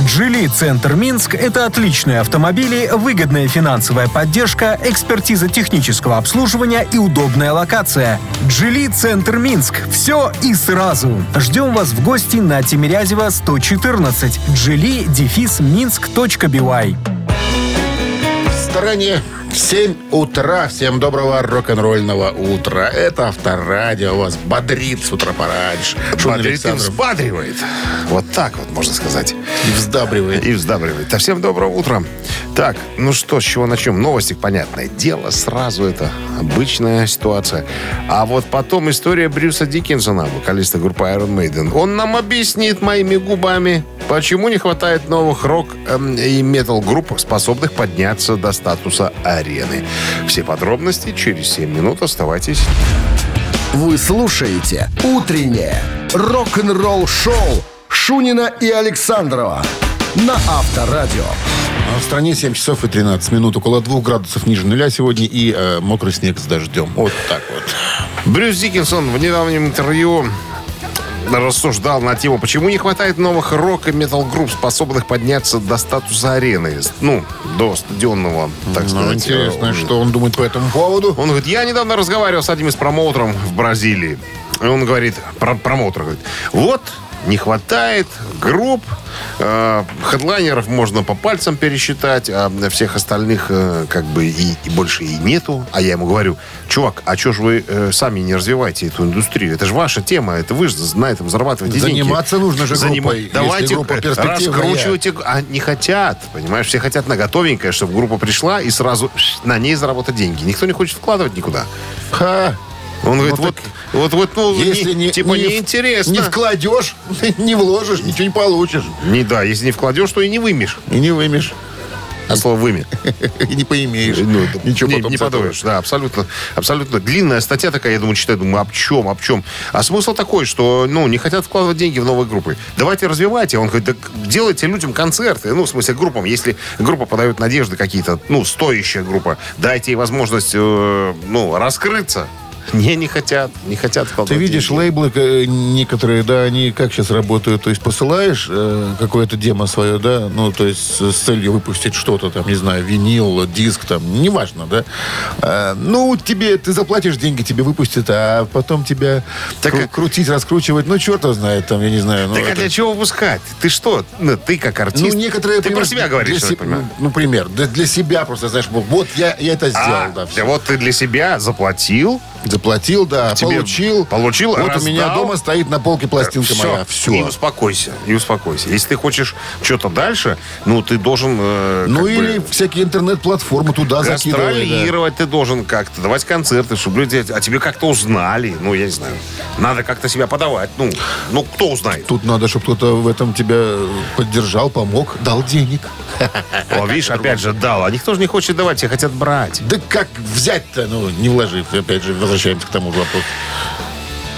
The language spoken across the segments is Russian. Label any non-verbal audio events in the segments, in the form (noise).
«Джили Центр Минск» — это отличные автомобили, выгодная финансовая поддержка, экспертиза технического обслуживания и удобная локация. «Джили Центр Минск» — все и сразу. Ждем вас в гости на Тимирязева 114. «Джили» дефис минск.бивай. В стороне 7 утра. Всем доброго рок-н-ролльного утра. Это авторадио вас бодрит с утра пораньше. Шунин Бодрит и взбадривает. Вот так вот можно сказать. И вздабривает. И вздабривает. А всем доброго утра. Так, ну что, с чего начнем? Новости, понятное дело, сразу это обычная ситуация. А вот потом история Брюса Диккенсона, вокалиста группы Iron Maiden. Он нам объяснит моими губами, почему не хватает новых рок эм, и метал-групп, способных подняться до статуса арены. Все подробности через 7 минут. Оставайтесь. Вы слушаете «Утреннее рок-н-ролл-шоу» Шунина и Александрова на Авторадио. А в стране 7 часов и 13 минут. Около 2 градусов ниже нуля сегодня и э, мокрый снег с дождем. Вот так вот. Брюс Диккенсон в недавнем интервью рассуждал на тему, почему не хватает новых рок и метал-групп, способных подняться до статуса арены. Ну, до стадионного, так Ну, сказать. интересно, э, что он думает по этому поводу. Он говорит, я недавно разговаривал с одним из промоутером в Бразилии. И он говорит, про промоутер говорит, вот, не хватает групп, э, хедлайнеров можно по пальцам пересчитать, а всех остальных э, как бы и, и больше и нету. А я ему говорю, чувак, а что ж вы э, сами не развиваете эту индустрию? Это же ваша тема, это вы же на этом зарабатываете деньги. Заниматься нужно же Занима- группой, Давайте группа раскручивайте. А не хотят, понимаешь? Все хотят на готовенькое, чтобы группа пришла и сразу на ней заработать деньги. Никто не хочет вкладывать никуда. Ха. Он говорит, Ну, вот, так вот, вот, ну, Если не, типа не неинтересно. Не вкладешь, (laughs) не вложишь, ничего не получишь. Не, да, если не вкладешь, то и не вымешь. И не вымешь. А слово выми. (laughs) И не поимеешь. Ну, Ничего не, потом не подумаешь. Да, абсолютно, абсолютно. Длинная статья такая, я думаю, читаю, думаю, об чем, об чем. А смысл такой, что, ну, не хотят вкладывать деньги в новые группы. Давайте развивайте. Он говорит, так делайте людям концерты. Ну, в смысле, группам. Если группа подает надежды какие-то, ну, стоящая группа, дайте ей возможность, э, ну, раскрыться. (laughs) Не, не хотят, не хотят Ты видишь, деньги. лейблы э, некоторые, да, они как сейчас работают, то есть посылаешь э, какое-то демо свое, да, ну, то есть с целью выпустить что-то там, не знаю, винил, диск там, неважно, да. Э, ну, тебе, ты заплатишь деньги, тебе выпустят, а потом тебя Так, кру- а- крутить, раскручивать, ну, черт знает, там, я не знаю. Ну, Так а это- для чего выпускать? Ты что? Ну, ты как артист. ну, некоторые... Ты про себя говоришь, для се-. Ну, ну, пример. Для, для себя просто, знаешь, вот я, я это сделал, А, да, да все. вот ты для себя заплатил, Заплатил, да, Тебе получил. получил, Вот у раздал. меня дома стоит на полке пластинка моя. Все. И успокойся, и успокойся. Если ты хочешь что-то дальше, ну, ты должен... э, Ну или бы всякие интернет-платформы туда закидывать. да. ты должен как-то, давать концерты, чтобы люди о тебе как-то узнали. Ну, я не знаю. Надо как-то себя подавать. Ну, ну кто узнает? Тут надо, чтобы кто-то в этом тебя поддержал, помог, дал денег. О, видишь, опять же, дал. А никто же не хочет давать, все хотят брать. Да как взять-то, ну, не вложив, опять же, возвращаемся к тому же вопросу.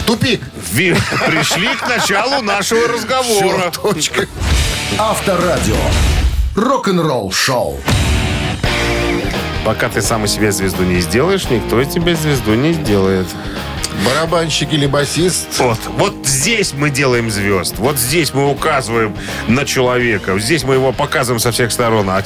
Тупик. Ви- Пришли к началу нашего разговора. Всё, точка. Авторадио. Рок-н-ролл-шоу. Пока ты сам из себя звезду не сделаешь, никто из тебя звезду не сделает. Барабанщик или басист. Вот, вот здесь мы делаем звезд. Вот здесь мы указываем на человека. Здесь мы его показываем со всех сторон. А,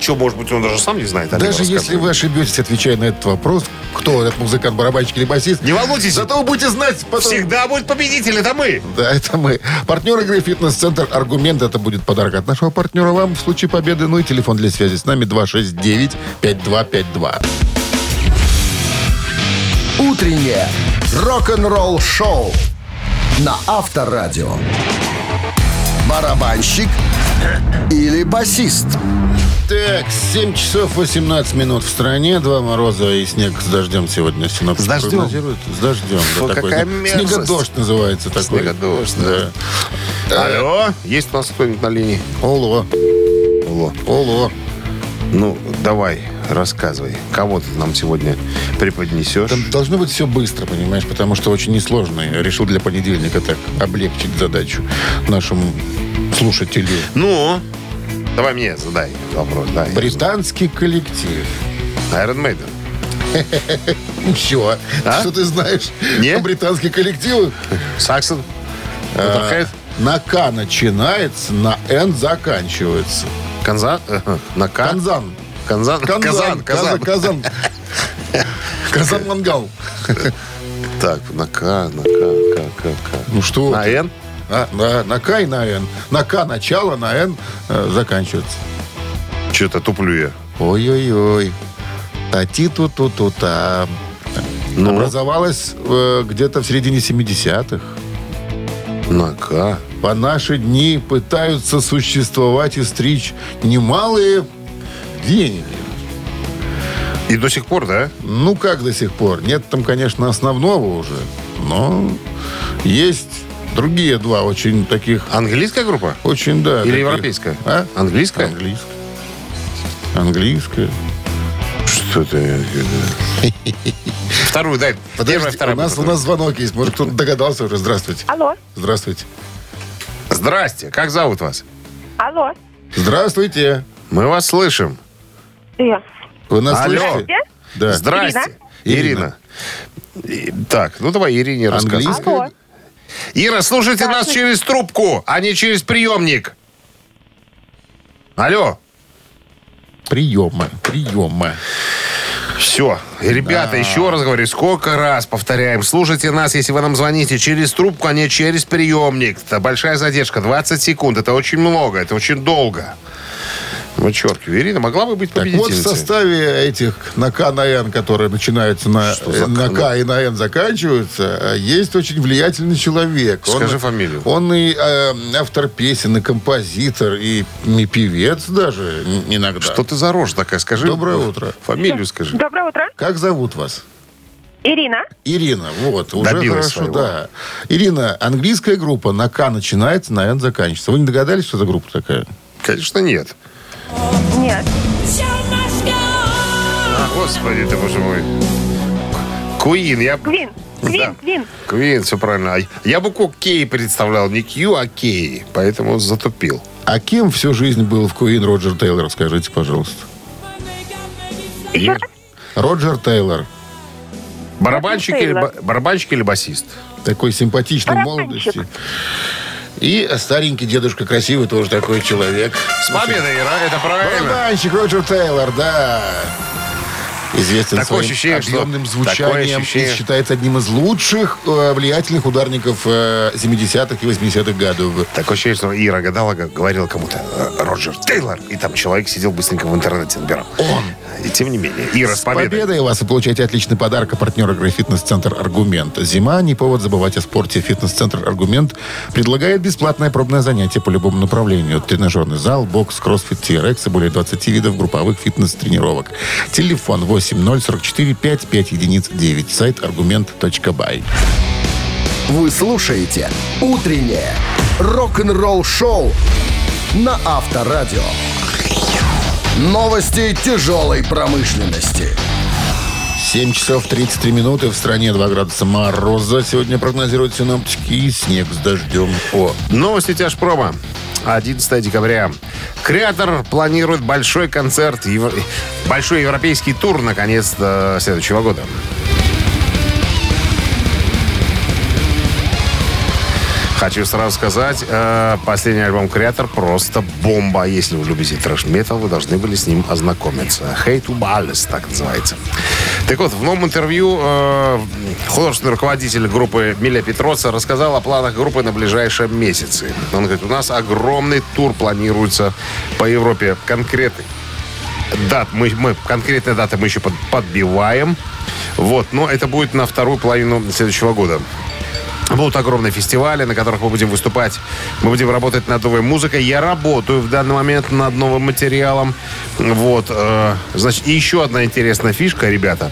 что, может быть, он даже сам не знает? а Даже если вы ошибетесь, отвечая на этот вопрос, кто этот музыкант, барабанщик или басист, Не волнуйтесь, зато вы будете знать потом. всегда будет победитель, это мы. Да, это мы. Партнер игры «Фитнес-центр Аргумент». Это будет подарок от нашего партнера вам в случае победы. Ну и телефон для связи с нами 269-5252. Утреннее рок-н-ролл-шоу на Авторадио. Барабанщик или басист? Так, 7 часов 18 минут в стране. Два мороза и снег с дождем сегодня синоптики С дождем? прогнозируют. С дождем. Фу, да, такой, какая да. мерзость. Снегодождь называется такой. Снегодождь, да. Алло, есть у нас кто-нибудь на линии? Оло, Алло. оло. Ну, давай, рассказывай. Кого ты нам сегодня преподнесешь? Там должно быть все быстро, понимаешь, потому что очень несложно. Я решил для понедельника так облегчить задачу нашему слушателю. Ну, Давай мне задай вопрос. Да, я Британский коллектив. Iron Maiden. (laughs) Все. А? Что ты знаешь Не? о британских коллективах? Саксон. А. На К начинается, на Н заканчивается. Канзан. э, На К. Канзан. Канзан. Казан. Казан. Казан. Казан. Казан Мангал. Так, на К, на К, К, К, К. Ну что? На? Н? А, на, на К и на Н. На К начало, на Н э, заканчивается. Что-то туплю я. Ой-ой-ой. Та-ти-ту-ту-ту-та. Ну, Образовалась э, где-то в середине 70-х. на К. По наши дни пытаются существовать и стричь немалые деньги. И до сих пор, да? Ну, как до сих пор? Нет там, конечно, основного уже. Но есть другие два очень таких... Английская группа? Очень, да. Или таких. европейская? А? Английская? Английская. Английская. Что ты... (laughs) Вторую дай. Первая, Подожди, вторая. у нас, у нас звонок есть. Может, кто-то догадался уже. Здравствуйте. Алло, Здравствуйте. Здрасте. Как зовут вас? алло, Здравствуйте. Мы вас слышим. Я. Вы нас Алло. слышите? Да. Здрасте. Ирина. И- Так, ну давай Ирине рассказывай. Ира, слушайте нас через трубку, а не через приемник. Алло. Приемы. Приемы. Все. Ребята, еще раз говорю, сколько раз повторяем. Слушайте нас, если вы нам звоните через трубку, а не через приемник. Это большая задержка, 20 секунд. Это очень много, это очень долго. Вычеркиваю. Ирина могла бы быть Так вот, в победительницей. составе этих на К, на Н, которые начинаются на, на К? И на Н заканчиваются, э, есть очень влиятельный человек. Скажи он, фамилию. Он и э, автор песен, и композитор, и, и певец даже иногда. Что ты за рожь такая? Скажи. Доброе утро. Фамилию скажи. Доброе утро. Как зовут вас? Ирина. Ирина, вот, уже Добилась хорошо, своего. да. Ирина, английская группа на К начинается, на Н заканчивается. Вы не догадались, что за группа такая? Конечно, нет. Нет. А, господи ты, боже мой. Куин, я... Квин. Квин, Да. Квин. Квин, все правильно. А Я букву Кей представлял, не Кью, а Кей. Поэтому затупил. А кем всю жизнь был в Куин Роджер Тейлор, скажите, пожалуйста? Еще раз? Роджер Тейлор. Барабанщик или, Тейлор. барабанщик или басист? Такой симпатичный в молодости. И старенький дедушка красивый тоже такой человек. С победой, Ира, это правильно. Барабанщик Роджер Тейлор, да. Известен Такое своим ощущение, что- объемным такое звучанием ощущение. и считается одним из лучших э, влиятельных ударников э, 70-х и 80-х годов. Такое ощущение, что Ира гадала, говорила кому-то э, Роджер Тейлор. И там человек сидел быстренько в интернете набирал. Он. И тем не менее. Ира, с С победой. победой вас вы получаете отличный подарок от партнера игры «Фитнес-центр Аргумент». Зима – не повод забывать о спорте. «Фитнес-центр Аргумент» предлагает бесплатное пробное занятие по любому направлению. Тренажерный зал, бокс, кроссфит, TRX и более 20 видов групповых фитнес-тренировок. Телефон 8044 55 единиц 9. Сайт аргумент.бай. Вы слушаете «Утреннее рок-н-ролл-шоу» на Авторадио. Новости тяжелой промышленности. 7 часов 33 минуты. В стране 2 градуса мороза. Сегодня прогнозируют синоптики и снег с дождем. О, Новости тяжпрома. 11 декабря. Креатор планирует большой концерт, евро- большой европейский тур, наконец, следующего года. Хочу сразу сказать, э, последний альбом Креатор просто бомба. Если вы любите трэш-метал, вы должны были с ним ознакомиться. Hate to Ballis, так называется. Так вот, в новом интервью э, художественный руководитель группы Миля Петроца рассказал о планах группы на ближайшие месяцы. Он говорит, у нас огромный тур планируется по Европе. Конкретный дат, мы, мы конкретные даты мы еще под- подбиваем. Вот, но это будет на вторую половину следующего года. Будут огромные фестивали, на которых мы будем выступать. Мы будем работать над новой музыкой. Я работаю в данный момент над новым материалом. Вот. э, значит, и еще одна интересная фишка, ребята.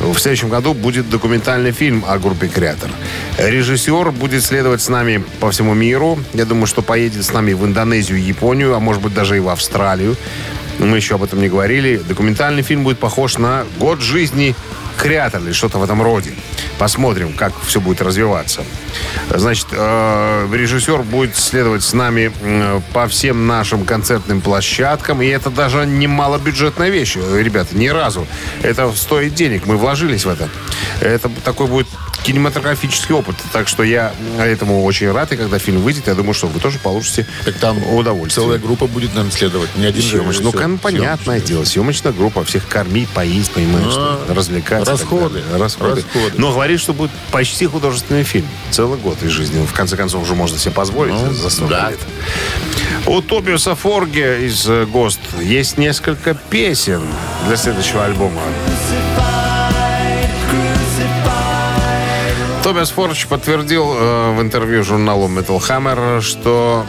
В следующем году будет документальный фильм о группе «Креатор». Режиссер будет следовать с нами по всему миру. Я думаю, что поедет с нами в Индонезию, Японию, а может быть даже и в Австралию. Мы еще об этом не говорили. Документальный фильм будет похож на год жизни креатор или что-то в этом роде. Посмотрим, как все будет развиваться. Значит, э, режиссер будет следовать с нами по всем нашим концертным площадкам. И это даже не малобюджетная вещь, ребята, ни разу. Это стоит денег, мы вложились в это. Это такой будет кинематографический опыт. Так что я этому очень рад. И когда фильм выйдет, я думаю, что вы тоже получите Так там удовольствие. целая группа будет нам следовать. Не один же Съемочная. Ну, кон- понятное дело. Съемочная группа. Всех кормить, поить, понимаешь, А, что развлекаться. и так расходы. далее. Расходы. Расходы. Но говорит, что будет почти художественный фильм. Целый год из жизни. В конце концов, уже можно себе позволить Ну, за столько да. лет. У Тобиуса Форге из э, ГОСТ есть несколько песен для следующего альбома. Тобиас Форч подтвердил э, в интервью журналу Metal Hammer, что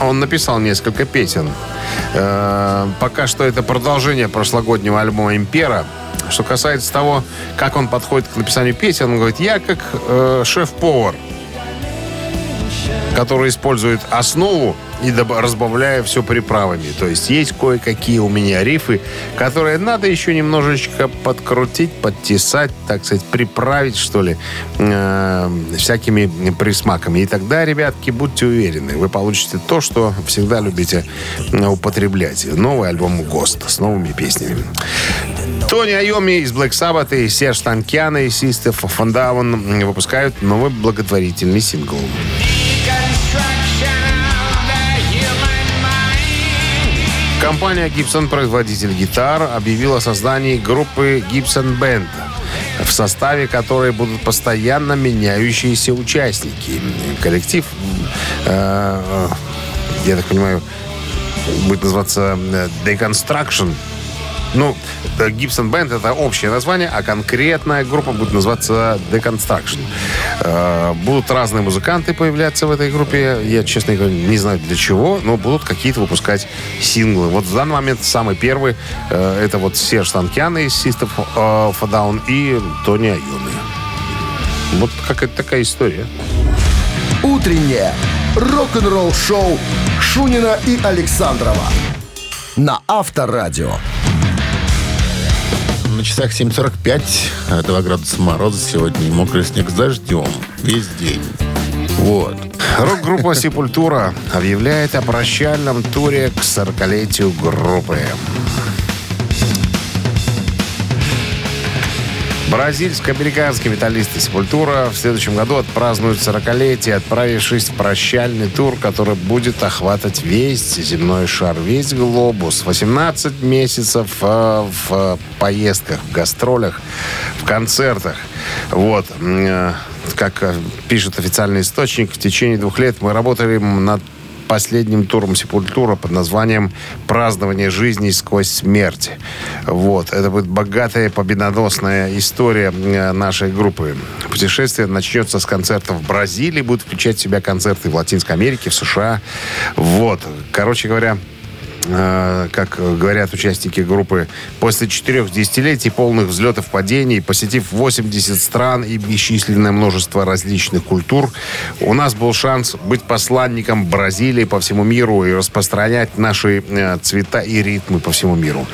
он написал несколько песен. Э, пока что это продолжение прошлогоднего альбома «Импера». Что касается того, как он подходит к написанию песен, он говорит, я как э, шеф-повар, который использует основу и разбавляя все приправами. То есть есть кое-какие у меня рифы, которые надо еще немножечко подкрутить, подтесать, так сказать, приправить, что ли, э, всякими присмаками. И тогда, ребятки, будьте уверены, вы получите то, что всегда любите э, употреблять. Новый альбом «ГОСТ» с новыми песнями. Тони Айоми из Black Sabbath и Серж Танкяна и Систер Фандаун выпускают новый благотворительный сингл. Компания Gibson, производитель гитар, объявила о создании группы Gibson Band, в составе которой будут постоянно меняющиеся участники. Коллектив, э, э, я так понимаю, будет называться э, Deconstruction. Ну, э, Gibson Band это общее название, а конкретная группа будет называться Deconstruction. Э, Будут разные музыканты появляться в этой группе. Я, честно говоря, не знаю для чего, но будут какие-то выпускать синглы. Вот в данный момент самый первый э, это вот Серж Танкян из System of a Down и Тони Айоми. Вот какая-то такая история. Утреннее рок-н-ролл-шоу Шунина и Александрова на Авторадио. На часах 7.45, 2 градуса мороза сегодня, и мокрый снег с дождем весь день. Вот. Рок-группа «Сепультура» объявляет о прощальном туре к 40-летию группы. Бразильско-американские металлисты «Сепультура» в следующем году отпразднуют 40-летие, отправившись в прощальный тур, который будет охватывать весь земной шар, весь глобус. 18 месяцев э, в поездках, в гастролях, в концертах. Вот. Э, Как э, пишет официальный источник, в течение двух лет мы работали над последним туром Сепультура под названием «Празднование жизни сквозь смерть». Вот. Это будет богатая, победоносная история э, нашей группы. Путешествие начнется с концертов в Бразилии, будет включать в себя концерты в Латинской Америке, в США. Вот. Короче говоря, как говорят участники группы, после четырех десятилетий полных взлетов, падений, посетив 80 стран и бесчисленное множество различных культур, у нас был шанс быть посланником Бразилии по всему миру и распространять наши э, цвета и ритмы по всему миру.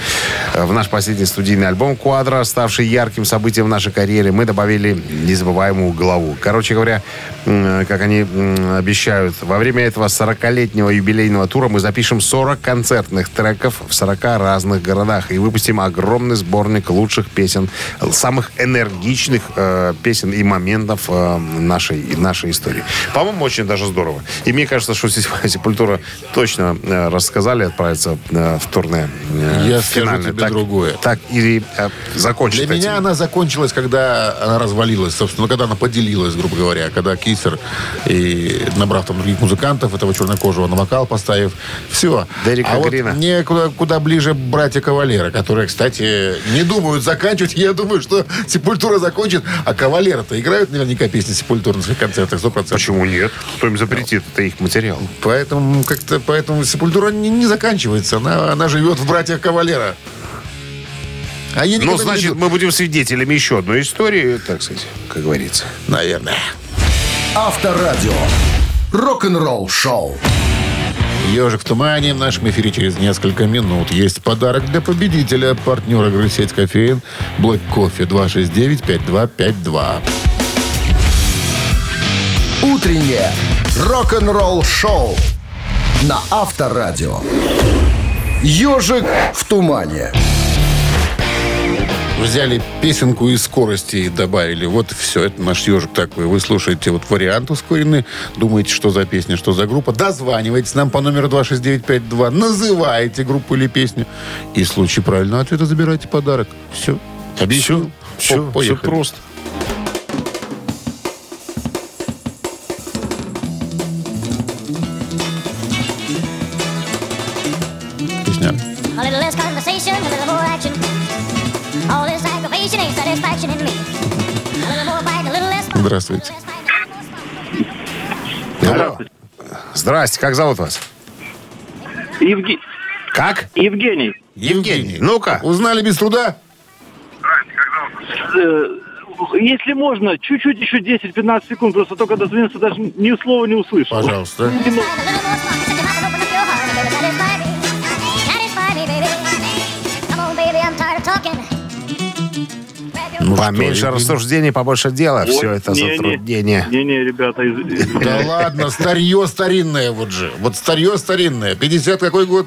Э, В наш последний студийный альбом «Квадро», ставший ярким событием в нашей карьере, мы добавили незабываемую главу. Короче говоря, как они обещают, во время этого 40-летнего юбилейного тура мы запишем 40 концертных треков в 40 разных городах и выпустим огромный сборник лучших песен, самых энергичных э, песен и моментов э, нашей, нашей истории. По-моему, очень даже здорово. И мне кажется, что Сепультура точно э, рассказали отправиться э, в турне. э, Я скажу финальное. тебе так, другое. Так и э, закончить Для меня этим. она закончилась, когда она развалилась, собственно, когда она поделилась, грубо говоря, когда Кисер и набрав там других музыкантов, этого чернокожего на вокал поставив, все. Дерека а вот Мне куда, куда ближе братья Кавалера, которые, кстати, не думают заканчивать. Я думаю, что Сепультура закончит, а Кавалера-то играют наверняка песни Сепультуры на своих концертах, 100%. Почему нет? Кто им запретит? Это их материал. Поэтому как-то поэтому Сепультура не, не заканчивается. Она, она живет в братьях Кавалера. А я Ну, не значит, мы будем свидетелями еще одной истории, так сказать, как говорится. Наверное. Авторадио. Рок-н-ролл шоу. Ежик в тумане в нашем эфире через несколько минут. Есть подарок для победителя, партнера игры сеть кофеин Black Кофе 269-5252. Утреннее рок-н-ролл-шоу на Авторадио. Ежик в тумане. Взяли песенку из скорости и добавили. Вот все, это наш ежик такой. Вы слушаете вот вариант ускоренный, думаете, что за песня, что за группа. Дозваниваетесь нам по номеру 26952, называете группу или песню. И в случае правильного ответа забирайте подарок. Все. Объяснил? Все, все поехали. просто. Здравствуйте. Алло. Здрасте, как зовут вас? Евге- Как? Евгений, Евгений. Ну-ка. Узнали без труда? э, если можно, чуть-чуть еще 10-15 секунд, просто только дозвониться, даже ни слова не услышал. Пожалуйста. Ну что, Поменьше Евгений? рассуждений, побольше дела. Вот, Все это не-не. затруднение. Не-не, ребята, из- Да ладно, старье старинное вот же. Вот старье старинное. 50 какой год?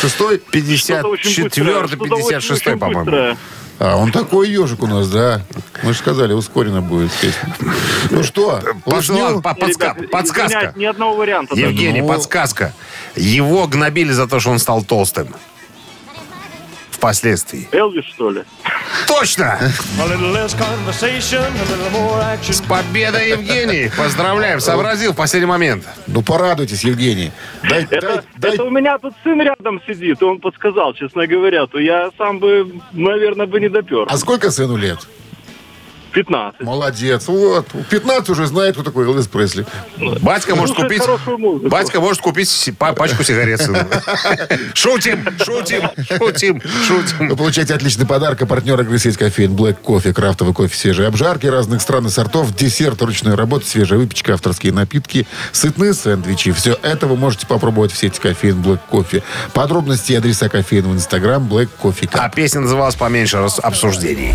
Шестой? что-то очень быстрое, 54 что-то 56 очень- очень по-моему. А, он такой ежик у нас, да. Мы же сказали, ускоренно будет песня. Ну что, Пошла, подска- Ребят, подсказка. извиняюсь, ни одного варианта. Евгений, Ну. подсказка. Его гнобили за то, что он стал толстым. Впоследствии. Элвис, что ли? Точно! С победой, Евгений! Поздравляем, сообразил в последний момент. Ну порадуйтесь, Евгений. Дай, дай, Это, дай- это у меня тут сын рядом сидит, и он подсказал, честно говоря, то я сам бы, наверное, бы не допер. А сколько сыну лет? 15. Молодец. Вот. В 15 уже знает, кто такой Элвис Пресли. Батька может купить... Батька может купить пачку сигарет сыну. (laughs) Шутим, шутим, шутим, Вы шутим. получаете отличный подарок. А партнер игры сеть кофеин Black кофе, крафтовый кофе, свежие обжарки разных стран и сортов, десерт, ручная работа, свежая выпечка, авторские напитки, сытные сэндвичи. Все это вы можете попробовать в сети кофеин Black кофе. Подробности и адреса кофеина в инстаграм Black кофе. А песня называлась поменьше обсуждений.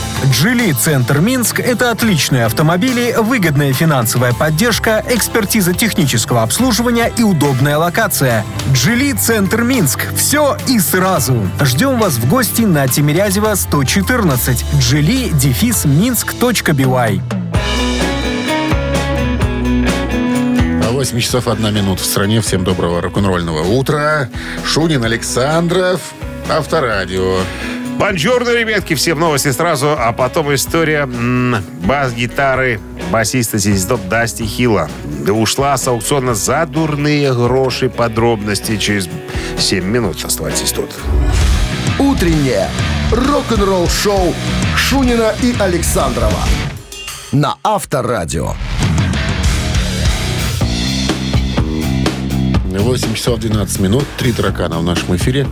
«Джили Центр Минск» — это отличные автомобили, выгодная финансовая поддержка, экспертиза технического обслуживания и удобная локация. «Джили Центр Минск» — все и сразу. Ждем вас в гости на Тимирязева 114. «Джили» дефис минск.бивай. А 8 часов 1 минута в стране. Всем доброго рок-н-ролльного утра. Шунин, Александров, Авторадио. Бонжорно, ребятки, всем новости сразу, а потом история бас-гитары басиста Зиздоп Дасти Хилла. Ушла с аукциона за дурные гроши. Подробности через 7 минут. Оставайтесь тут. «Утреннее рок-н-ролл-шоу» Шунина и Александрова на Авторадио. 8 часов 12 минут. Три таракана в нашем эфире.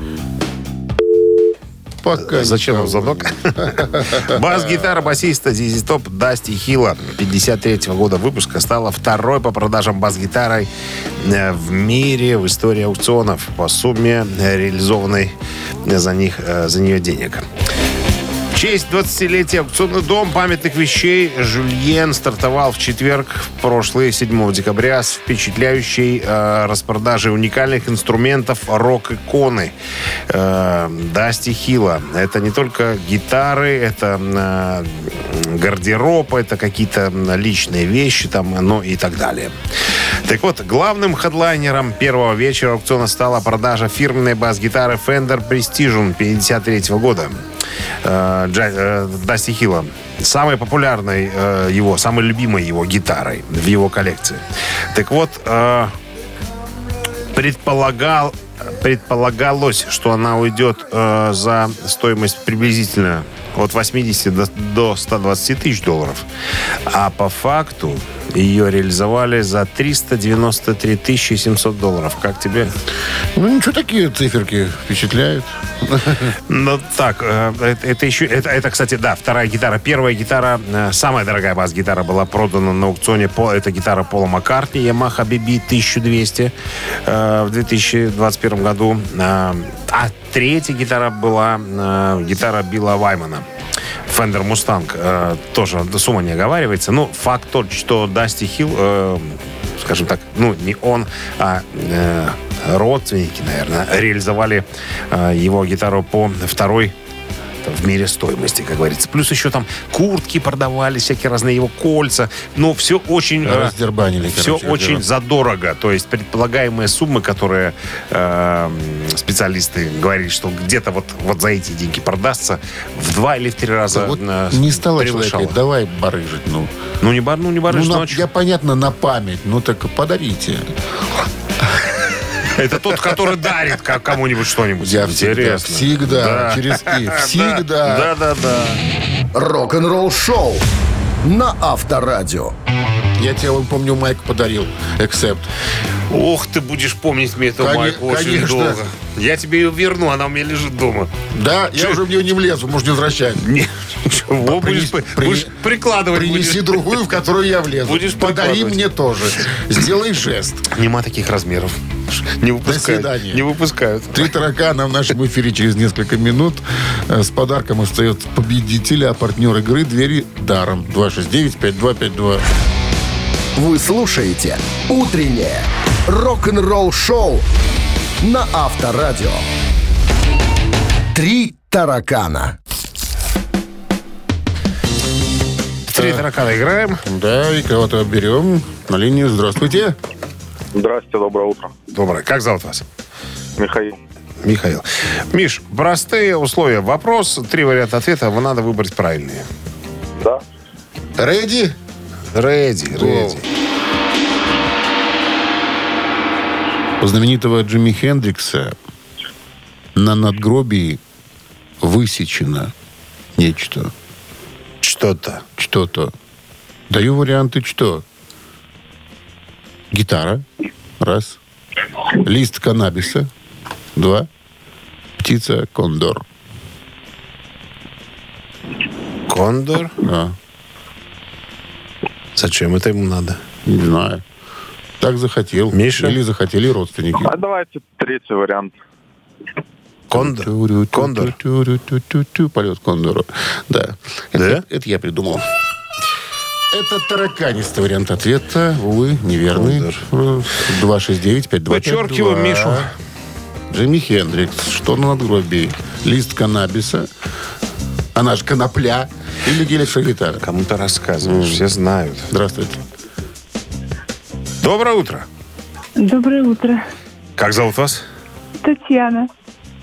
Пока Зачем вам звонок? (laughs) Бас-гитара басиста Зизи Топ Дасти Хилла 53 года выпуска стала второй по продажам бас-гитарой э, в мире в истории аукционов по сумме э, реализованной за них э, за нее денег. Честь 20-летия аукционный дом памятных вещей Жюльен стартовал в четверг, в прошлый, 7 декабря, с впечатляющей э, распродажей уникальных инструментов рок-иконы э, Дасти Хилла. Это не только гитары, это э, гардероб, это какие-то личные вещи, там, ну и так далее. Так вот, главным хедлайнером первого вечера аукциона стала продажа фирменной бас-гитары Fender Precision 53 года. Э, Джа- э, Дасти Хилла. Самой популярной э, его, самой любимой его гитарой в его коллекции. Так вот, э, предполагал, предполагалось, что она уйдет э, за стоимость приблизительно от 80 до, до 120 тысяч долларов. А по факту Ее реализовали за 393 тысячи 700 долларов. Как тебе? Ну, ничего, такие циферки впечатляют. Ну, так, э, это, это еще... Это, это, кстати, да, вторая гитара. Первая гитара, э, самая дорогая бас-гитара была продана на аукционе. По, это гитара Пола Маккартни, Yamaha BB 1200 э, в 2021 году. А третья гитара была гитара Билла Ваймана. Fender Mustang э, тоже сумма не оговаривается. Ну, факт тот, что Дасти Хилл, э, скажем так, ну, не он, а э, родственники, наверное, реализовали э, его гитару по второй в мире стоимости, как говорится. Плюс еще там куртки продавали, всякие разные его кольца. Но все очень... э, Раздербанили, Все короче очень задорого. То есть предполагаемые суммы, которые э, специалисты говорили, что где-то вот, вот за эти деньги продастся, в два или в три раза Вот э, не стало превышало. человека, давай барыжить, ну. Ну, не, бар, ну, не барыш, Ну, на- ну, а я, понятно, на память, ну так подарите. Это тот, который дарит кому-нибудь что-нибудь. Я всегда, Интересно. всегда, Да. через «и», (laughs) всегда. Да, да, да. Рок-н-ролл шоу на Авторадио. Я тебе, вон, помню, Майк подарил. Эксепт. Ох, ты будешь помнить мне эту Коне- майку очень конечно. долго. Я тебе ее верну, она у меня лежит дома. Да, я Чё? уже в нее не влезу, может, не возвращать. Не, ничего, будешь, будешь при- прикладывать. Принеси будешь. другую, в которую я влезу. Будешь Подари прикладывать. мне тоже. Сделай жест. Нема таких размеров. Не выпускают. свидания. Не выпускают. Три таракана в нашем эфире через несколько минут. Э, С подарком остается победитель, а партнер игры двери даром. 269-5252. Вы слушаете «Утреннее рок-н-ролл-шоу» на Авторадио. Три таракана. Три таракана играем. Да, и кого-то берем на линию. Здравствуйте. Здравствуйте, доброе утро. Доброе. Как зовут вас? Михаил. Михаил. Миш, простые условия. Вопрос, три варианта ответа, вам надо выбрать правильные. Да. Реди? Реди, реди. У знаменитого Джимми Хендрикса на надгробии высечено нечто. Что-то. Что-то. Даю варианты что? Гитара. Раз. Лист каннабиса. Два. Птица кондор. Кондор? Да. Зачем это ему надо? Не знаю. Так захотел. Миша? Или захотели родственники. А давайте третий вариант. Кондор? Кондор? Полет кондора. Да. Да? Это, это я придумал. Это тараканистый вариант ответа. Увы, неверный. 269-5252. Вычеркиваем Мишу. Джимми Хендрикс. Что на надгробии? Лист каннабиса. Она же конопля. Или гель-гитара. Кому-то рассказываешь, все знают. Здравствуйте. Доброе утро. Доброе утро. Как зовут вас? Татьяна.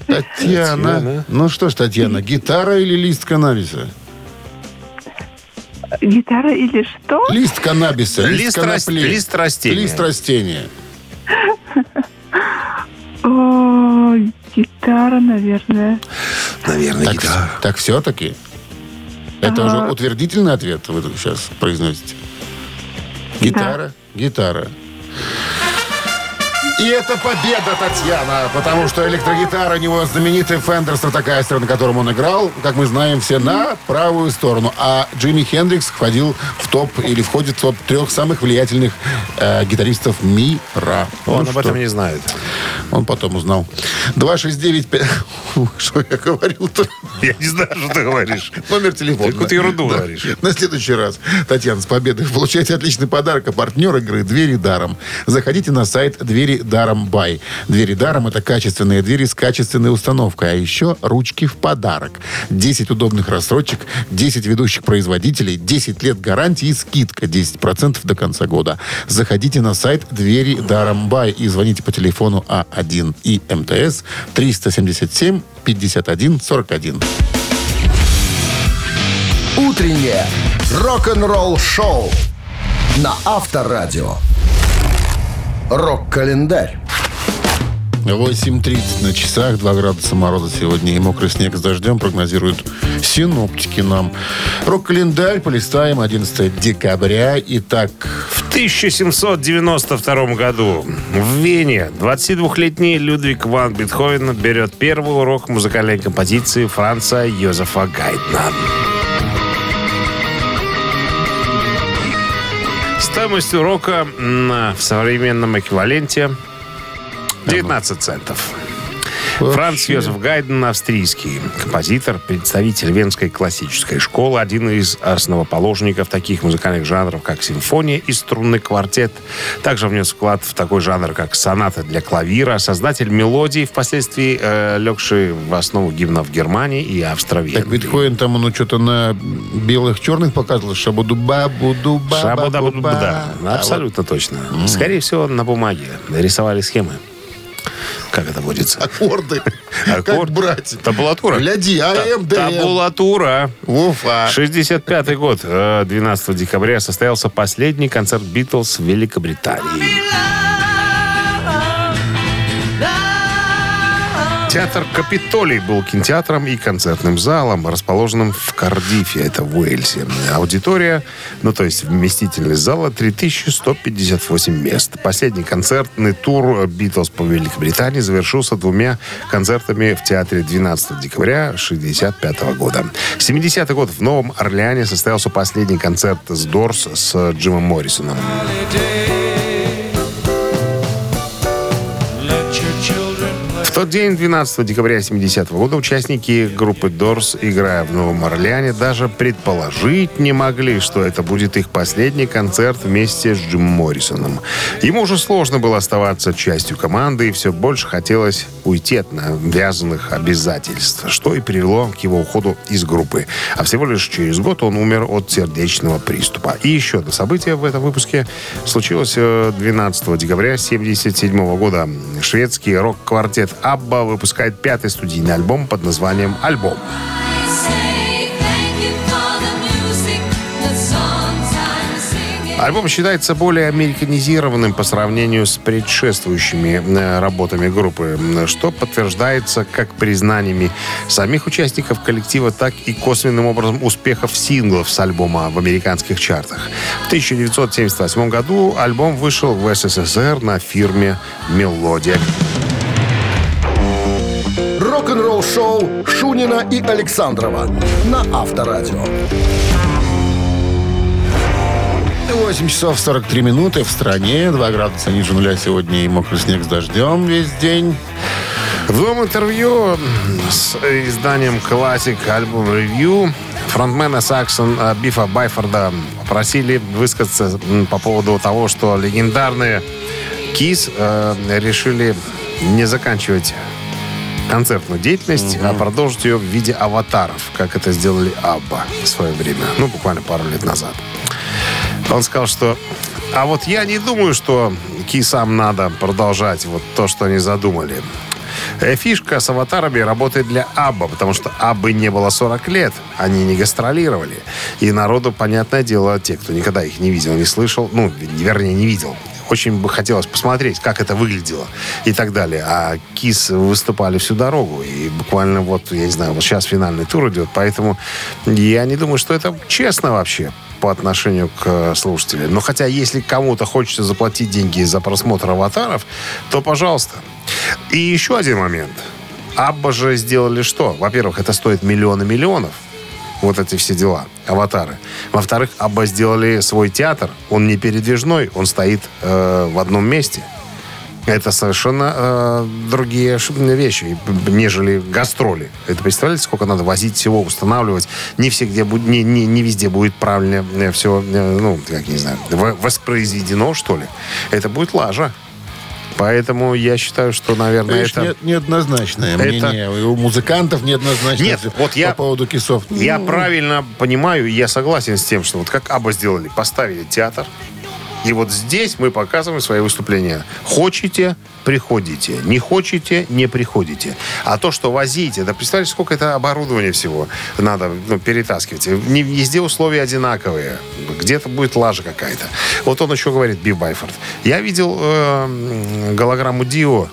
Татьяна. Татьяна. Ну что ж, Татьяна, гитара или лист каннабиса? Гитара или что? Лист каннабиса, лист, Лист рас- конопли. лист растения. Лист растения. О, гитара, наверное. Наверное, Так, гитара. так все-таки? Это уже утвердительный ответ вы сейчас произносите? Гитара? Гитара. И это победа, Татьяна, потому что электрогитара у него знаменитый Fender Stratocaster, на котором он играл, как мы знаем все, на правую сторону. А Джимми Хендрикс входил в топ или входит в топ трех самых влиятельных э, гитаристов мира. Он Ну об этом что, не знает. Он потом узнал. 269... (laughs) Что я говорил-то? Я не знаю, что ты говоришь. Номер телефона. Какую-то ерунду Да. говоришь. На следующий раз. Татьяна, с победой. Получайте отличный подарок. А партнер игры «Двери даром». Заходите на сайт «Двери даром бай». «Двери даром» — это качественные двери с качественной установкой. А еще ручки в подарок. 10 удобных рассрочек, 10 ведущих производителей, 10 лет гарантии и скидка 10% до конца года. Заходите на сайт «Двери даром бай» и звоните по телефону А1 и МТС 377 51 41. Утреннее рок-н-ролл-шоу на Авторадио. Рок-календарь. 8.30 на часах, 2 градуса мороза сегодня и мокрый снег с дождем прогнозируют синоптики нам. Рок-календарь полистаем 11 декабря. Итак, В 1792 году в Вене 22-летний Людвиг ван Бетховен берет первый урок музыкальной композиции Франца Йозефа Гайдна. Стоимость урока в современном эквиваленте 19 центов. Франц Йозеф Гайден, австрийский композитор, представитель Венской классической школы, один из основоположников таких музыкальных жанров, как симфония и струнный квартет. Также внес вклад в такой жанр, как соната для клавира, создатель мелодий, впоследствии э, легший в основу гимнов Германии и Австро-Венгрии. так Бетховен там, ну, что-то на белых-черных показывал. Шабуду-ба, буду-ба, Шабу-дабу-ду, да, абсолютно точно. Скорее всего, на бумаге рисовали схемы. Как это водится? Аккорды. (laughs) Как Аккорд. брать? Табулатура. Гляди, АМ, ДМ. Табулатура. Уфа. 65 год. Э, 12 декабря состоялся последний концерт Битлз в Великобритании. Театр Капитолий был кинотеатром и концертным залом, расположенным в Кардифе, это в Уэльсе. Аудитория, ну то есть вместительность зала 3158 мест. Последний концертный тур Битлз по Великобритании завершился двумя концертами в театре 12 декабря 1965 года. 70-й год в Новом Орлеане состоялся последний концерт с Дорс с Джимом Моррисоном. Тот день, 12 декабря 70 года, участники группы Дорс, играя в Новом Орлеане, даже предположить не могли, что это будет их последний концерт вместе с Джимом Моррисоном. Ему уже сложно было оставаться частью команды, и все больше хотелось уйти от навязанных обязательств, что и привело к его уходу из группы. А всего лишь через год он умер от сердечного приступа. И еще одно событие в этом выпуске случилось э, 12 декабря 1977 года. Шведский рок-квартет Абба выпускает пятый студийный альбом под названием «Альбом». Альбом считается более американизированным по сравнению с предшествующими э, работами группы, что подтверждается как признаниями самих участников коллектива, так и косвенным образом успехов синглов с альбома в американских чартах. В 1978 году альбом вышел в СССР на фирме «Мелодия». Рок-н-ролл шоу Шунина и Александрова на Авторадио. 8 часов 43 минуты в стране. 2 градуса ниже нуля сегодня и мокрый снег с дождем весь день. В новом интервью с изданием Classic Album Review фронтмена Саксон э, Бифа Байфорда попросили высказаться по поводу того, что легендарные Кис э, решили не заканчивать концертную деятельность, а продолжить ее в виде аватаров, как это сделали Абба в свое время, ну, буквально пару лет назад. Он сказал, что а вот я не думаю, что кисам надо продолжать вот то, что они задумали. Э, Фишка с аватарами работает для Абба, потому что Аббы не было 40 лет. Они не гастролировали. И народу, понятное дело, те, кто никогда их не видел, не слышал, ну, вернее, не видел, очень бы хотелось посмотреть, как это выглядело и так далее. А Кис выступали всю дорогу. И буквально вот, я не знаю, вот сейчас финальный тур идет. Поэтому я не думаю, что это честно вообще по отношению к э, слушателям. Но хотя, если кому-то хочется заплатить деньги за просмотр аватаров, то пожалуйста. И еще один момент. Абба же сделали что? Во-первых, это стоит миллионы миллионов. Вот эти все дела, аватары. Во-вторых, Абба сделали свой театр. Он не передвижной, он стоит э, в одном месте. Это совершенно э, другие вещи, нежели гастроли. Это представляете, сколько надо возить всего, устанавливать. Не, всегда, бу- не, не, не везде будет правильно все, ну, как не знаю, воспроизведено, что ли. Это будет лажа. Поэтому я считаю, что, наверное, Конечно, это... нет- неоднозначное это- мнение. У музыкантов неоднозначное Нет, вот я- по поводу кисов. Я Ну, правильно понимаю, я согласен с тем, что вот как Аба сделали, поставили театр, и вот здесь мы показываем свои выступления. Хочете, приходите. Не хочете, не приходите. А то, что возите, да представляете, сколько это оборудования всего надо ну, перетаскивать. Не везде условия одинаковые. Где-то будет лажа какая-то. Вот он еще говорит, Бив Байфорд. Я видел э, голограмму Дио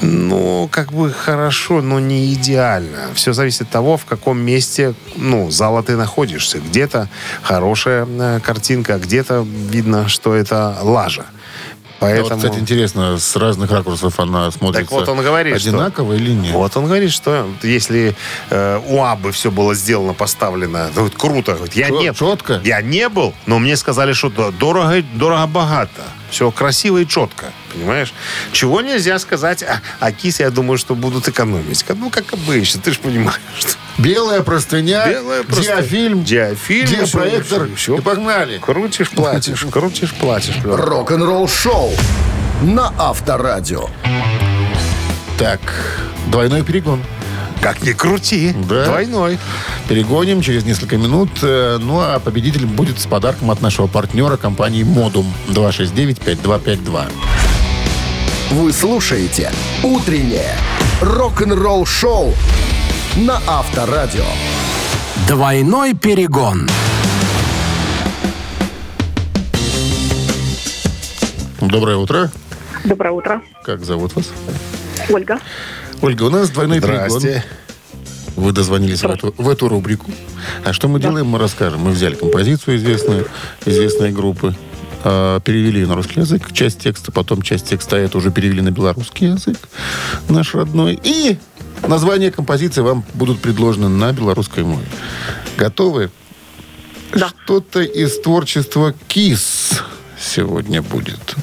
Ну, как бы хорошо, но не идеально. Все зависит от того, в каком месте, ну, зала ты находишься. Где-то хорошая э, картинка, а где-то видно, что это лажа. А вот, Поэтому... кстати, интересно, с разных ракурсов она смотрится Так вот он говорит, что- одинаково или нет? Вот он говорит, что если э, у Абы все было сделано, поставлено, ну, вот круто. Говорит, я Чё- не, чётко? Я не был, но мне сказали, что да, дорого, дорого-богато. Все красиво и четко, понимаешь? Чего нельзя сказать о, о КИС, я думаю, что будут экономить. Ну, как обычно, ты же понимаешь. Что... Белая простыня, Белая простыня. диафильм, Диафильм, диапроектор, всё, всё. и погнали. Крутишь, платишь, крутишь, платишь. Рок-н-ролл шоу на Авторадио. Так, двойной перегон. Как ни крути, Да. двойной. Перегоним через несколько минут. Э, Ну, а победитель будет с подарком от нашего партнера компании «Модум» 269-5252. Вы слушаете «Утреннее рок-н-ролл шоу» на Авторадио. Двойной перегон. Доброе утро. Доброе утро. Как зовут вас? Ольга. Ольга, у нас двойной перегон. Здрасте. Вы дозвонились в эту, в эту рубрику. А что мы делаем, мы расскажем. Мы взяли композицию известную, известной группы, э, перевели ее на русский язык, часть текста, потом часть текста это уже перевели на белорусский язык, наш родной. И названия композиции вам будут предложены на белорусской мове. Готовы? Да. Что-то из творчества КИС сегодня будет.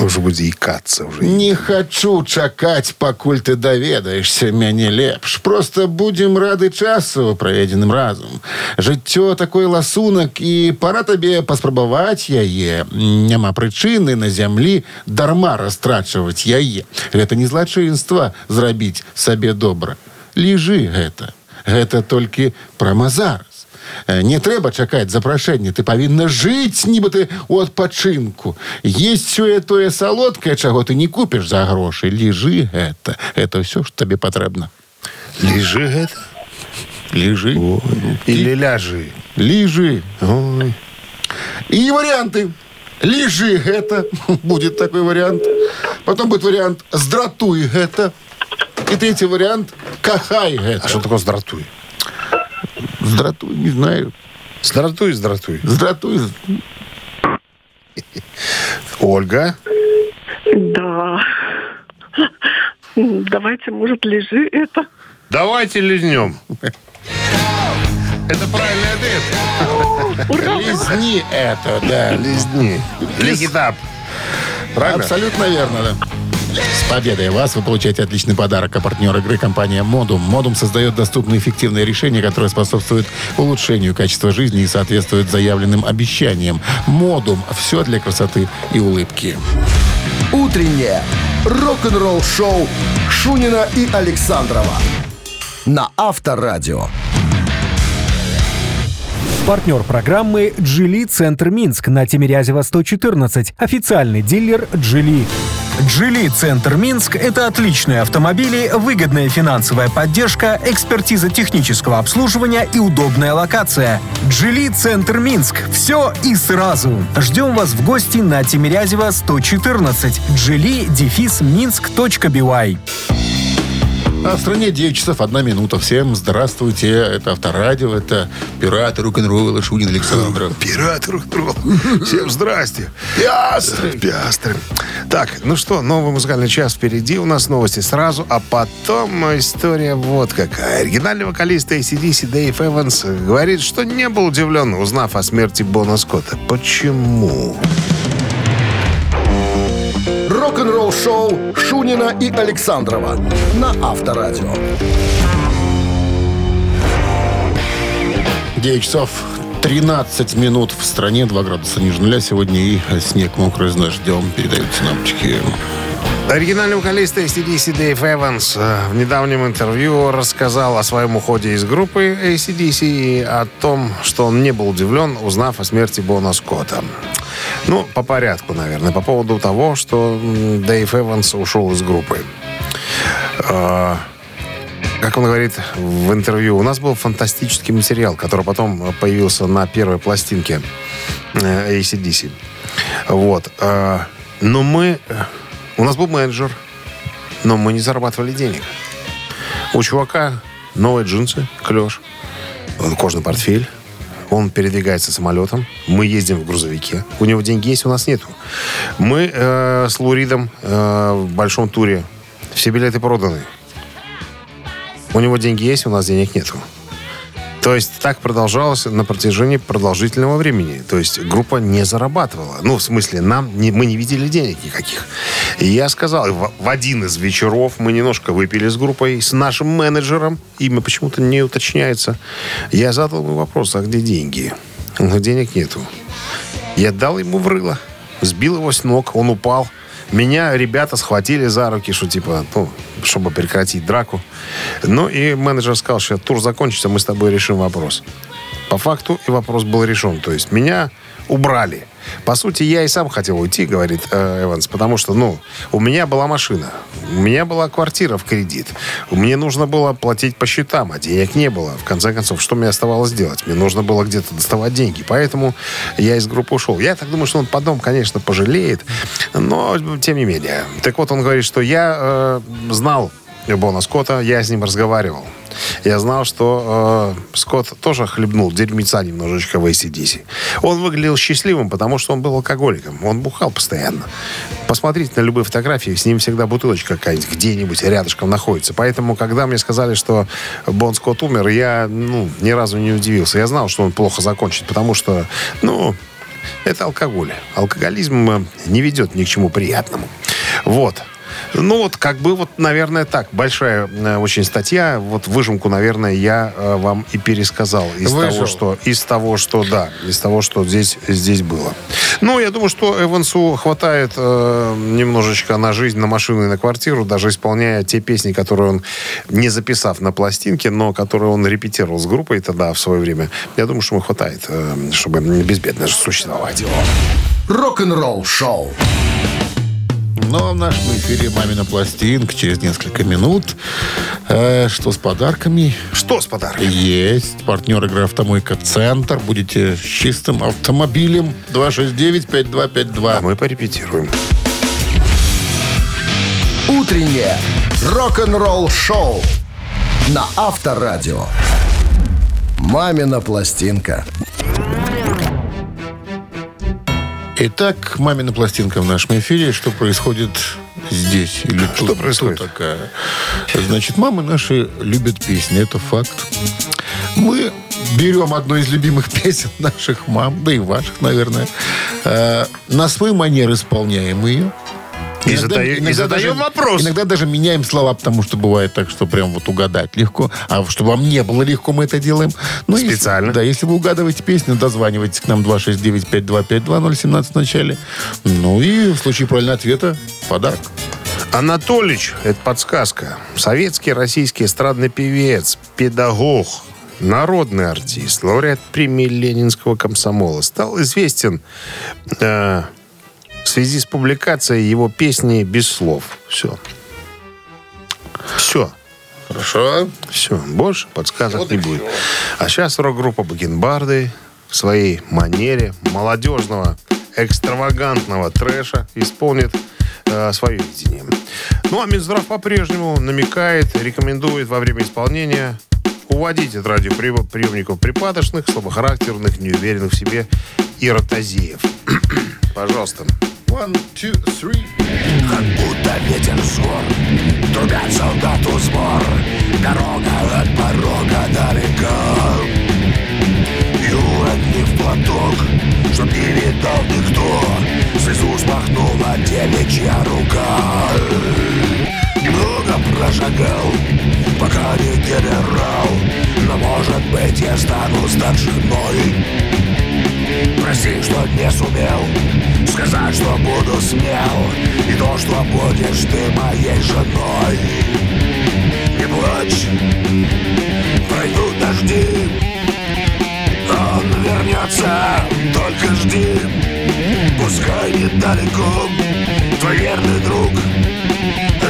Уже будет икаться уже. Не хочу чакаць, пакуль ты даведаешься мяне лепш. Просто будем рады часу, праведзеным разум. Жыццё такой ласунак, і пора табе паспрабаваць яе. Няма прычыны на зямлі дарма растрачваць яе. Гэта не злачынства зрабіць сабе добра. Ліжы гэта. Гэта толькі прама зараз. Э, Не трэба чакаць запрашэння. Ты павінна жыць, нібы ты у адпачынку. Есть сёе тое салодкае, чаго ты не купіш за грошы. Ліжы гэта. Это ўсё, што табе патрэбна. Лежи гэта. Ліжы. Или ляжи. Ліжы. Ой. И варианты. Лежи гэта. (laughs) Будет такой вариант. Потом будет вариант «Здратуй гэта». И третий вариант «Кахай гэта». А что такое здратуй? Здратуй, не знаю. Здратуй, здратуй. Здратуй. Ольга. Да. Давайте, может, лежи это. Давайте лизнем. Это правильный ответ. Лизни это, да. Лизни. Лигитап. Правильно? Абсолютно верно, да. С победой вас вы получаете отличный подарок. А партнер игры компания Модум. Модум создает доступные эффективные решения, которые способствуют улучшению качества жизни и соответствуют заявленным обещаниям. Модум. Все для красоты и улыбки. Утреннее рок-н-ролл шоу Шунина и Александрова на Авторадио. Партнер программы «Джили Центр Минск» на Тимирязева 114. Официальный дилер «Джили». «Джили Центр Минск» — это отличные автомобили, выгодная финансовая поддержка, экспертиза технического обслуживания и удобная локация. «Джили Центр Минск» — все и сразу. Ждем вас в гости на Тимирязева 114. «Джили» дефис минск.бивай. А в стране 9 часов 1 минута. Всем здравствуйте. Это Авторадио, это пираты рок-н-ролла Шунин Александров. (laughs) Пираты рок Всем здрасте. Пиастры. Пиастры. Так, ну что, новый музыкальный час впереди. У нас новости сразу, а потом история вот какая. Оригинальный вокалист ACDC Дэйв Эванс говорит, что не был удивлен, узнав о смерти Бона Скотта. Почему? Рок-н-ролл шоу Шунина и Александрова на Авторадио. 9 часов 13 минут в стране, 2 градуса ниже нуля сегодня и снег мокрый с дождем передают синаптики. Оригинальный вокалист ACDC Дэйв Эванс э, в недавнем интервью рассказал о своем уходе из группы ACDC и о том, что он не был удивлен, узнав о смерти Бона Скотта. Ну, по порядку, наверное, по поводу того, что Дэйв Эванс ушел из группы. Э, Как он говорит в интервью, у нас был фантастический материал, который потом появился на первой пластинке э, ACDC. Вот. э, Но мы... э, У нас был менеджер, но мы не зарабатывали денег. У чувака новые джинсы, клеш, кожный портфель, он передвигается самолетом, мы ездим в грузовике. У него деньги есть, у нас нету. Мы э, с Луридом э, в большом туре. Все билеты проданы. У него деньги есть, у нас денег нету. То есть так продолжалось на протяжении продолжительного времени. То есть группа не зарабатывала. Ну, в смысле, нам не, мы не видели денег никаких. И я сказал, в, в один из вечеров мы немножко выпили с группой, с нашим менеджером, имя почему-то не уточняется. Я задал ему вопрос, а где деньги? Говорит, денег нету. Я дал ему в рыло, сбил его с ног, он упал. Меня ребята схватили за руки, что типа, ну, чтобы прекратить драку. Ну и менеджер сказал, что тур закончится, мы с тобой решим вопрос. По факту и вопрос был решен. То есть меня убрали. По сути, я и сам хотел уйти, говорит э, Эванс, потому что, ну, у меня была машина, у меня была квартира в кредит, мне нужно было платить по счетам, а денег не было. В конце концов, что мне оставалось делать? Мне нужно было где-то доставать деньги, поэтому я из группы ушел. Я так думаю, что он потом, конечно, пожалеет, но тем не менее. Так вот, он говорит, что я э, знал Бона Скотта, я с ним разговаривал. Я знал, что э, Скотт тоже хлебнул дерьмеца немножечко в ACDC. Он выглядел счастливым, потому что он был алкоголиком. Он бухал постоянно. Посмотрите на любые фотографии, с ним всегда бутылочка какая-нибудь где-нибудь рядышком находится. Поэтому, когда мне сказали, что Бон Скотт умер, я ну, ни разу не удивился. Я знал, что он плохо закончит, потому что, ну, это алкоголь. Алкоголизм э, не ведет ни к чему приятному. Вот. Ну вот, как бы вот, наверное, так. Большая э, очень статья. Вот выжимку, наверное, я э, вам и пересказал из Выжил. того, что из того, что да, из того, что здесь здесь было. Ну, я думаю, что Эвансу хватает э, немножечко на жизнь, на машину и на квартиру, даже исполняя те песни, которые он не записав на пластинке, но которые он репетировал с группой тогда в свое время. Я думаю, что ему хватает, э, чтобы безбедно существовать. Рок-н-ролл шоу. Но в нашем эфире «Мамина пластинка» через несколько минут. Э, что с подарками? Что с подарками? Есть. Партнер игры «Автомойка Центр». Будете с чистым автомобилем. 269-5252. А мы порепетируем. Утреннее рок-н-ролл шоу на Авторадио. «Мамина пластинка». Итак, «Мамина пластинка» в нашем эфире. Что происходит здесь? Или Что тут? происходит? Кто такая? Значит, мамы наши любят песни. Это факт. Мы берем одну из любимых (laughs) песен наших мам, да и ваших, наверное, э, на свой манер исполняем ее. И задаем- и задаем вопрос. Иногда даже меняем слова, потому что бывает так, что прям вот угадать легко. А чтобы вам не было легко, мы это делаем. Ну, если- Специально. да, если вы угадываете песню, дозванивайтесь к нам 269-5252-017 в начале. Ну и в случае правильного ответа подарок. Анатолич, это подсказка. Советский российский эстрадный певец, педагог, народный артист, лауреат премии Ленинского комсомола. Стал известен э, в связи с публикацией его песни «Без слов». Все. Все. Хорошо. Все. Больше подсказок не будет. А сейчас рок-группа Бакенбарды в своей манере молодежного, экстравагантного трэша исполнит э, свое видение. Ну, а Минздрав по-прежнему намекает, рекомендует во время исполнения уводить от радиоприемников припадочных, слабохарактерных, неуверенных в себе и ротозеев. (clears throat) Пожалуйста. One, two, three. Как будто ветер с гор Трубят солдату сбор. Дорога от порога далека Пью одни в платок Чтоб не видал никто. Слезу смахнула девичья рука. Немного прожигал Пока не генерал. Но может быть я стану старшиной. Прости, что не сумел Сказать, что буду смел И то, что будешь ты моей женой. Не плачь Пройдут дожди Он вернется Только жди. Пускай недалеко Твой верный друг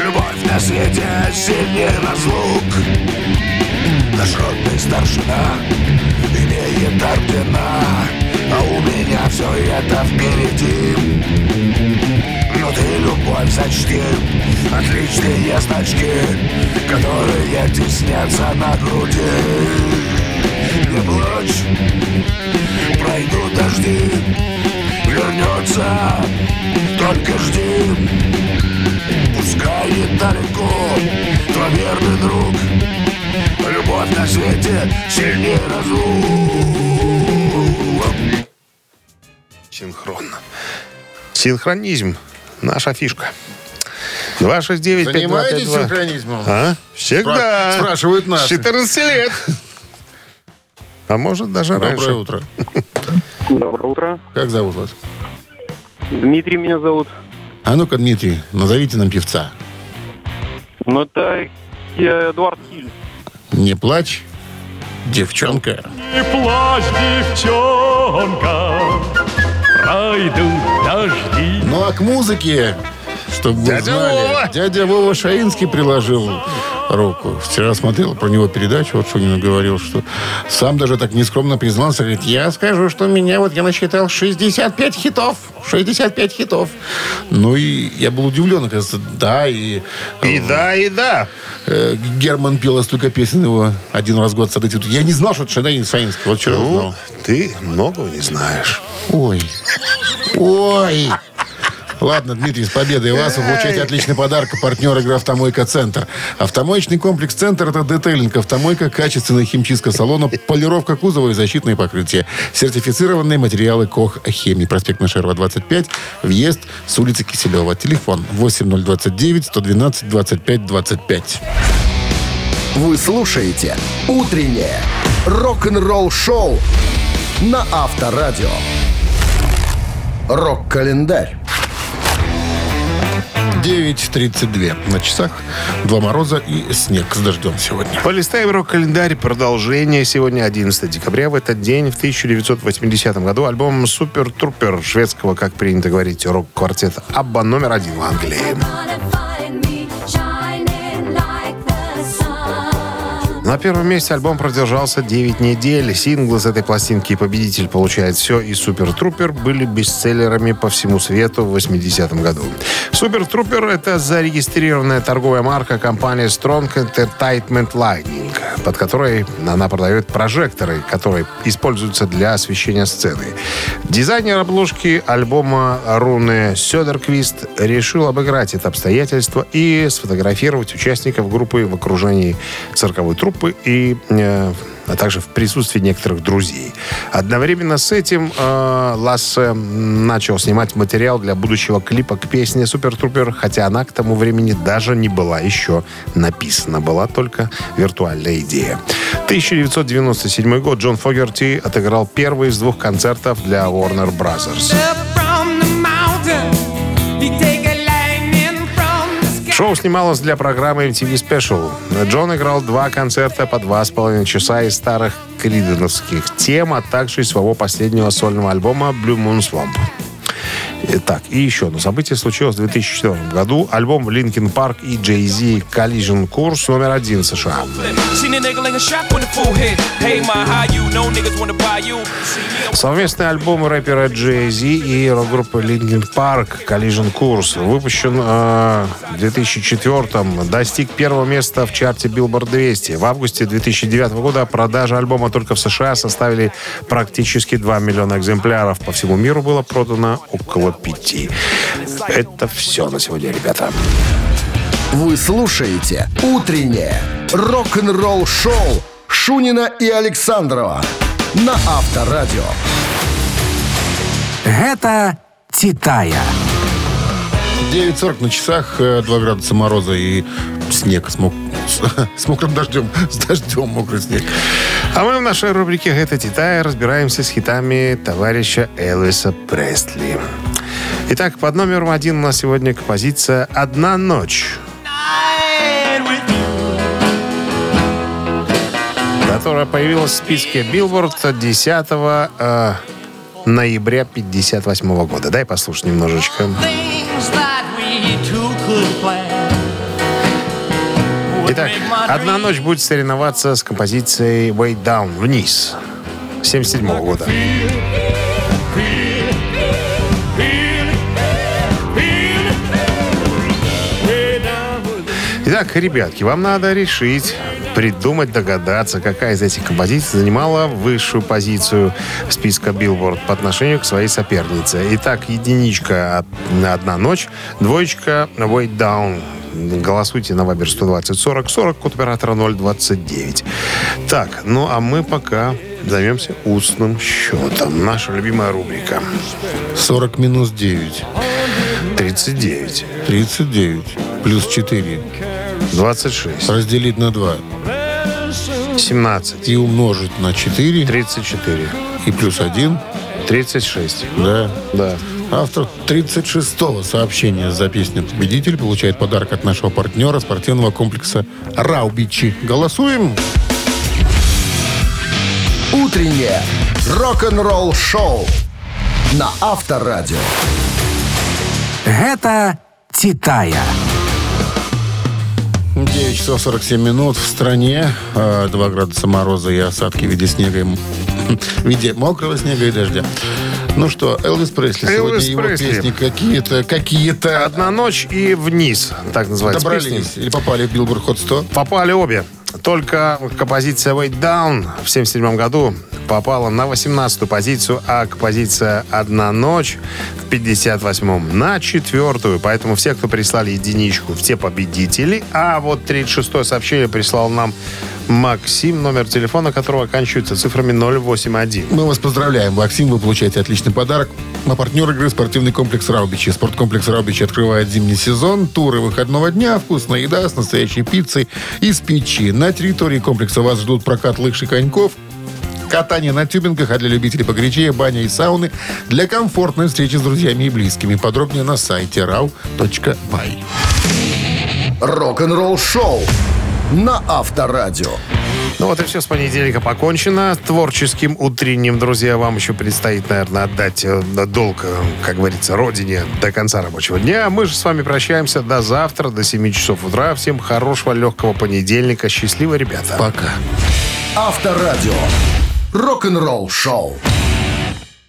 Любовь на свете сильнее разлук Родный старшина Имеет ордена А у меня все это впереди. Но ты любовь сочтем Отличные значки, которые теснятся на груди. Не плачь, пройдут дожди Вернется, только жди. Пускай недалеко твой верный друг Любовь на свете сильнее разлук Синхронно. Синхронизм. Наша фишка. 269 Занимаетесь синхронизмом? А? Всегда. Спра- спрашивают нас. 14 лет. А может, даже Доброе раньше. утро. Доброе утро. Как зовут вас? Дмитрий меня зовут. А ну-ка, Дмитрий, назовите нам певца. Ну, это Эдуард Хиль. Не плачь, девчонка. Не плачь, девчонка, пройдут дожди. Ну а к музыке, чтобы вы Дядя знали, Вова! дядя Вова Шаинский приложил руку. Вчера смотрел про него передачу, вот Шунин говорил, что сам даже так нескромно признался, говорит, я скажу, что меня вот я насчитал 65 хитов. 65 хитов. Ну и я был удивлен, оказывается, да, и... И да, и да. э, Герман пел столько песен его один раз в год цветут. Я не знал, что это Шаин Шаинский. Вот вчера Ну, узнал. ты многого не знаешь. Ой. Ой. Ладно, Дмитрий, с победой вас. Вы получаете отличный подарок. Партнер игры «Автомойка Центр». Автомоечный комплекс «Центр» — это детейлинг. Автомойка, качественная химчистка салона, полировка кузова и защитные покрытия. Сертифицированные материалы КОХ «Хемии». Проспект Нашерова, 25. Въезд с улицы Киселева. Телефон 8029 112 25 25. Вы слушаете «Утреннее рок-н-ролл-шоу» на Авторадио. Рок-календарь. 9.32 на часах. Два мороза и снег с дождем сегодня. Полистаем рок-календарь. Продолжение сегодня 11 декабря. В этот день, в 1980 году, альбом «Супер Трупер» шведского, как принято говорить, рок-квартета «Абба» номер один в Англии. На первом месте альбом продержался 9 недель. Синглы с этой пластинки «Победитель получает все» и «Супер Трупер» были бестселлерами по всему свету в 80-м году. «Супер Трупер» — это зарегистрированная торговая марка компании Strong Entertainment Lighting, под которой она продает прожекторы, которые используются для освещения сцены. Дизайнер обложки альбома Руны Сёдерквист решил обыграть это обстоятельство и сфотографировать участников группы в окружении цирковой труппы и э, а также в присутствии некоторых друзей. Одновременно с этим э, Лассе начал снимать материал для будущего клипа к песне «Супер Трупер», хотя она к тому времени даже не была еще написана. Была только виртуальная идея. 1997 год Джон Фогерти отыграл первый из двух концертов для Warner Brothers. Шоу снималось для программы MTV Special. Джон играл два концерта по два с половиной часа из старых криденовских тем, а также из своего последнего сольного альбома Blue Moon Swamp. Итак, и еще одно событие случилось в 2004 году. Альбом Linkin Park и Jay-Z Collision Course номер один в США. Совместный альбом рэпера Jay-Z и рок-группы Linkin Park Collision Course выпущен э, в 2004-м, достиг первого места в чарте Billboard 200. В августе 2009 года продажи альбома только в США составили практически 2 миллиона экземпляров. По всему миру было продано около пяти. Это все на сегодня, ребята. Вы слушаете «Утреннее рок-н-ролл-шоу» Шунина и Александрова на Авторадио. Гэта Титая. 9.40 на часах, э, 2 градуса мороза и снег (laughs) с, мок- с- с мокрым дождем. С дождем мокрый снег. А мы в нашей рубрике «Это Титая» разбираемся с хитами товарища Элвиса Пресли. Итак, под номером один у нас сегодня композиция «Одна ночь». которая появилась в списке Билборд 10 э, ноября 58 года. Дай послушать немножечко. Итак, «Одна ночь» будет соревноваться с композицией «Way Down» вниз 77 года. Итак, ребятки, вам надо решить, придумать, догадаться, какая из этих композиций занимала высшую позицию списка Billboard по отношению к своей сопернице. Итак, единичка «Одна ночь», двоечка «Way Down». Голосуйте на Вабер 120 40 40, код оператора 029. Так, ну а мы пока займемся устным счетом. Наша любимая рубрика. 40 минус 9. 39. 39. Плюс 4. 26. Разделить на 2. 17. И умножить на 4. 34. И плюс 1. 36. Да. Да. Автор 36-го сообщения за песню «Победитель» получает подарок от нашего партнера спортивного комплекса «Раубичи». Голосуем! Утреннее рок-н-ролл-шоу на Авторадио. Гэта «Титая». 9 часов 47 минут в стране. 2 градуса мороза и осадки в виде снега. и (laughs) В виде мокрого снега и дождя. Ну что, Элвис Пресли. Элвис Сегодня его Пресли. песни какие-то, какие-то Одна ночь и вниз, так называется добрались песня. или попали в Billboard Hot 100. Попали обе. Только композиция Way Down в 77 году попала на 18-ю позицию, а композиция «Одна ночь» в 58-м на четвертую. Поэтому все, кто прислали единичку, все победители. А вот 36-е сообщение прислал нам Максим, номер телефона которого оканчивается цифрами 081. Мы вас поздравляем, Максим. Вы получаете отличный подарок. А партнер игры спортивный комплекс «Раубичи». Спорткомплекс «Раубичи» открывает зимний сезон. Туры выходного дня, вкусная еда с настоящей пиццей из печи. На территории комплекса вас ждут прокат лыж и коньков, катание на тюбингах, а для любителей погорячее баня и сауны для комфортной встречи с друзьями и близкими. Подробнее на сайте rau.by. Рок-н-ролл-шоу на Авторадио. Ну вот и все, с понедельника покончено. Творческим утренним, друзья, вам еще предстоит, наверное, отдать э, долг, э, как говорится, родине до конца рабочего дня. Мы же с вами прощаемся до завтра, до 7 часов утра. Всем хорошего, легкого понедельника. Счастливо, ребята. Пока. Авторадио. Рок-н-ролл-шоу.